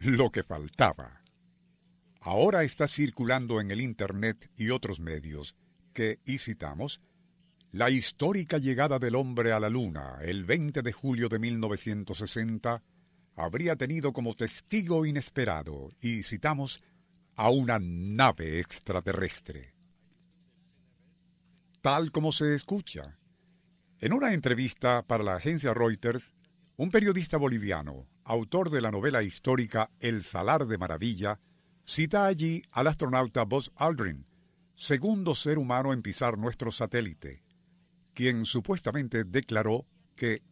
Lo que faltaba. Ahora está circulando en el Internet y otros medios que, y citamos, la histórica llegada del hombre a la Luna el 20 de julio de 1960 habría tenido como testigo inesperado, y citamos, a una nave extraterrestre. Tal como se escucha. En una entrevista para la agencia Reuters, un periodista boliviano, autor de la novela histórica El Salar de Maravilla, cita allí al astronauta Buzz Aldrin, segundo ser humano en pisar nuestro satélite, quien supuestamente declaró que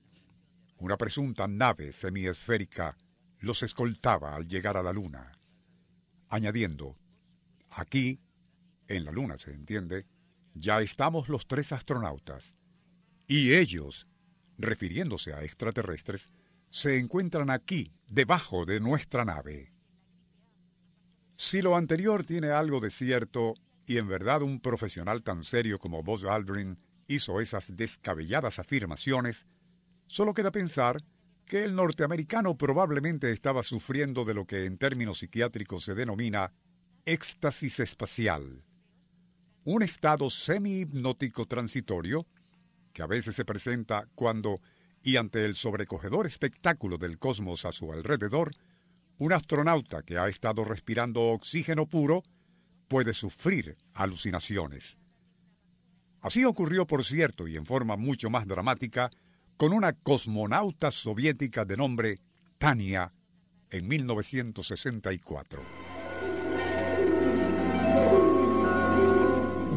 una presunta nave semiesférica los escoltaba al llegar a la Luna, añadiendo, aquí, en la Luna se entiende, ya estamos los tres astronautas, y ellos, refiriéndose a extraterrestres, se encuentran aquí, debajo de nuestra nave. Si lo anterior tiene algo de cierto, y en verdad un profesional tan serio como Buzz Aldrin hizo esas descabelladas afirmaciones, solo queda pensar que el norteamericano probablemente estaba sufriendo de lo que en términos psiquiátricos se denomina éxtasis espacial, un estado semi-hipnótico transitorio que a veces se presenta cuando y ante el sobrecogedor espectáculo del cosmos a su alrededor, un astronauta que ha estado respirando oxígeno puro puede sufrir alucinaciones. Así ocurrió, por cierto, y en forma mucho más dramática, con una cosmonauta soviética de nombre Tania en 1964.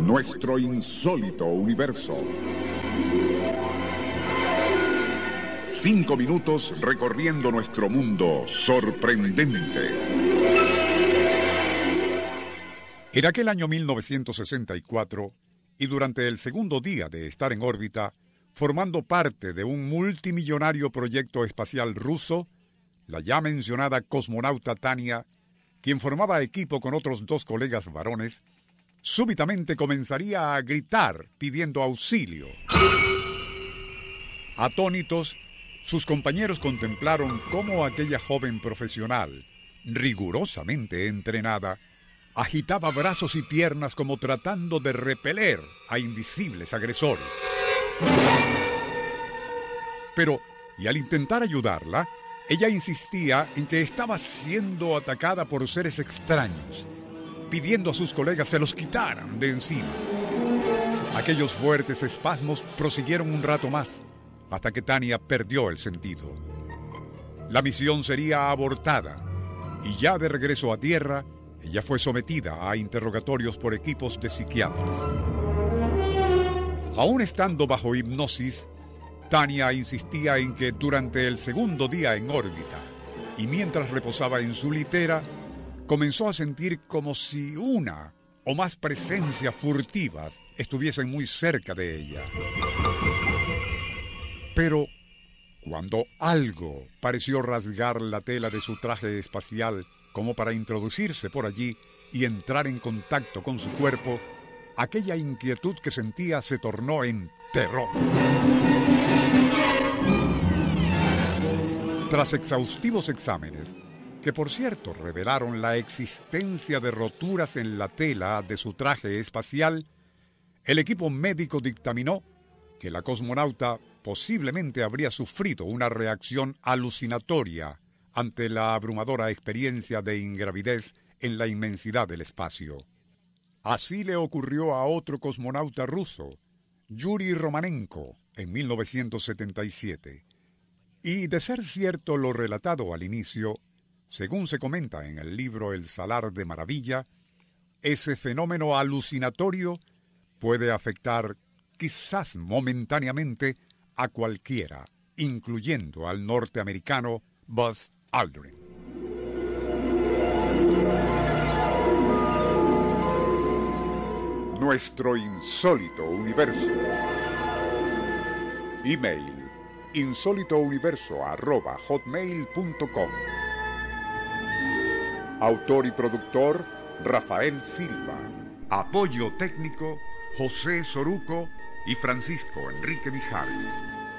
Nuestro insólito universo. Cinco minutos recorriendo nuestro mundo sorprendente. Era aquel año 1964 y durante el segundo día de estar en órbita, formando parte de un multimillonario proyecto espacial ruso, la ya mencionada cosmonauta Tania, quien formaba equipo con otros dos colegas varones, súbitamente comenzaría a gritar pidiendo auxilio. Atónitos, sus compañeros contemplaron cómo aquella joven profesional, rigurosamente entrenada, agitaba brazos y piernas como tratando de repeler a invisibles agresores. Pero, y al intentar ayudarla, ella insistía en que estaba siendo atacada por seres extraños, pidiendo a sus colegas se los quitaran de encima. Aquellos fuertes espasmos prosiguieron un rato más, hasta que Tania perdió el sentido. La misión sería abortada y ya de regreso a tierra, ella fue sometida a interrogatorios por equipos de psiquiatras. Aún estando bajo hipnosis, Tania insistía en que durante el segundo día en órbita y mientras reposaba en su litera, comenzó a sentir como si una o más presencias furtivas estuviesen muy cerca de ella. Pero cuando algo pareció rasgar la tela de su traje espacial como para introducirse por allí y entrar en contacto con su cuerpo, aquella inquietud que sentía se tornó en terror. Tras exhaustivos exámenes, que por cierto revelaron la existencia de roturas en la tela de su traje espacial, el equipo médico dictaminó que la cosmonauta posiblemente habría sufrido una reacción alucinatoria ante la abrumadora experiencia de ingravidez en la inmensidad del espacio. Así le ocurrió a otro cosmonauta ruso, Yuri Romanenko, en 1977. Y de ser cierto lo relatado al inicio, según se comenta en el libro El Salar de Maravilla, ese fenómeno alucinatorio puede afectar, quizás momentáneamente, a cualquiera, incluyendo al norteamericano Buzz Aldrin. Nuestro insólito universo. Email insólitouniverso.hotmail.com Autor y productor Rafael Silva. Apoyo técnico José Soruco y Francisco Enrique Mijares.